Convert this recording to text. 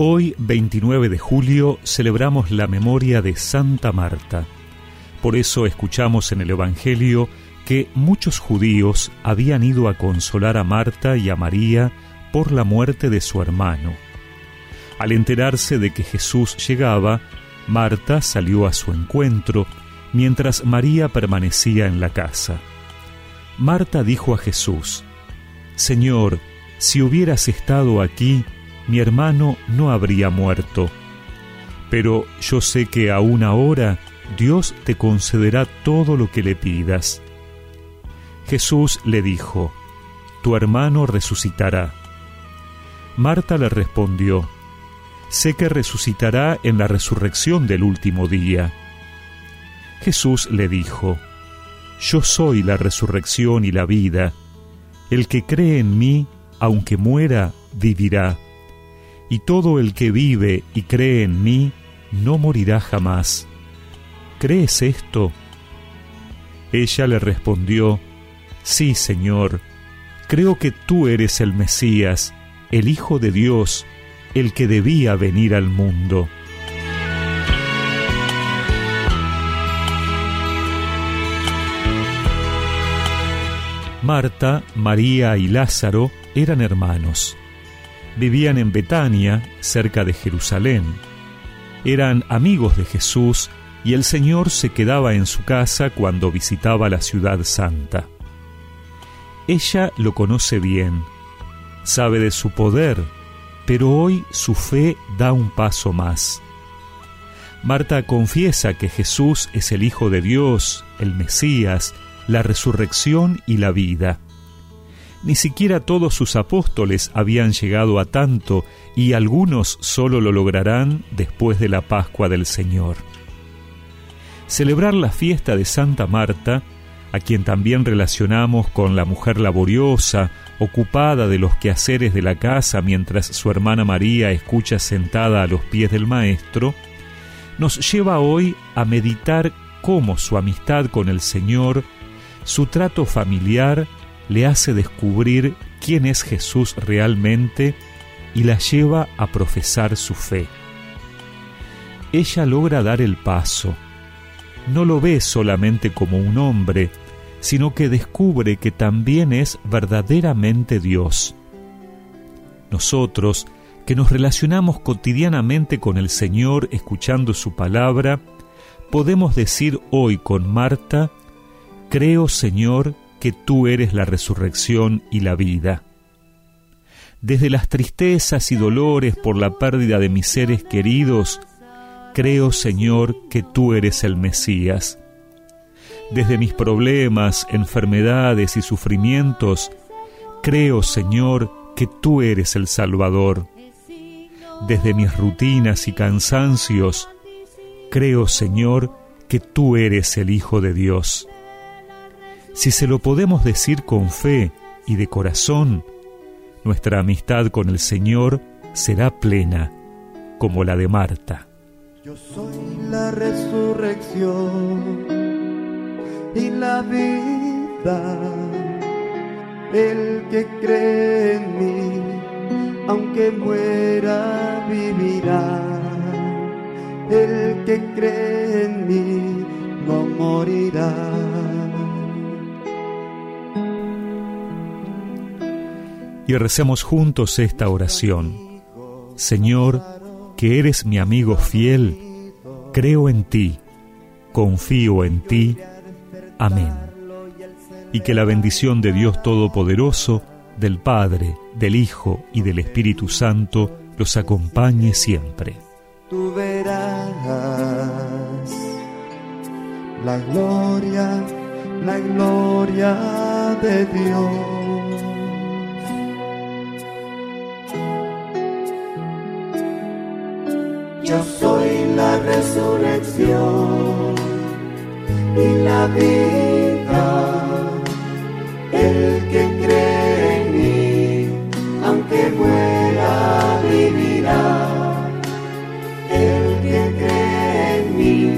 Hoy, 29 de julio, celebramos la memoria de Santa Marta. Por eso escuchamos en el Evangelio que muchos judíos habían ido a consolar a Marta y a María por la muerte de su hermano. Al enterarse de que Jesús llegaba, Marta salió a su encuentro, mientras María permanecía en la casa. Marta dijo a Jesús, Señor, si hubieras estado aquí, mi hermano no habría muerto. Pero yo sé que aún ahora Dios te concederá todo lo que le pidas. Jesús le dijo, Tu hermano resucitará. Marta le respondió, Sé que resucitará en la resurrección del último día. Jesús le dijo, Yo soy la resurrección y la vida. El que cree en mí, aunque muera, vivirá. Y todo el que vive y cree en mí, no morirá jamás. ¿Crees esto? Ella le respondió, Sí, Señor, creo que tú eres el Mesías, el Hijo de Dios, el que debía venir al mundo. Marta, María y Lázaro eran hermanos. Vivían en Betania, cerca de Jerusalén. Eran amigos de Jesús y el Señor se quedaba en su casa cuando visitaba la ciudad santa. Ella lo conoce bien, sabe de su poder, pero hoy su fe da un paso más. Marta confiesa que Jesús es el Hijo de Dios, el Mesías, la resurrección y la vida. Ni siquiera todos sus apóstoles habían llegado a tanto y algunos solo lo lograrán después de la Pascua del Señor. Celebrar la fiesta de Santa Marta, a quien también relacionamos con la mujer laboriosa, ocupada de los quehaceres de la casa mientras su hermana María escucha sentada a los pies del Maestro, nos lleva hoy a meditar cómo su amistad con el Señor su trato familiar le hace descubrir quién es Jesús realmente y la lleva a profesar su fe. Ella logra dar el paso. No lo ve solamente como un hombre, sino que descubre que también es verdaderamente Dios. Nosotros, que nos relacionamos cotidianamente con el Señor escuchando su palabra, podemos decir hoy con Marta, Creo, Señor, que tú eres la resurrección y la vida. Desde las tristezas y dolores por la pérdida de mis seres queridos, creo, Señor, que tú eres el Mesías. Desde mis problemas, enfermedades y sufrimientos, creo, Señor, que tú eres el Salvador. Desde mis rutinas y cansancios, creo, Señor, que tú eres el Hijo de Dios. Si se lo podemos decir con fe y de corazón, nuestra amistad con el Señor será plena, como la de Marta. Yo soy la resurrección y la vida. El que cree en mí, aunque muera, vivirá. El que cree en mí, no morirá. Y recemos juntos esta oración. Señor, que eres mi amigo fiel, creo en ti, confío en ti. Amén. Y que la bendición de Dios Todopoderoso, del Padre, del Hijo y del Espíritu Santo los acompañe siempre. Tú verás la gloria, la gloria de Dios. Yo soy la resurrección y la vida. El que cree en mí, aunque muera, vivirá. El que cree en mí.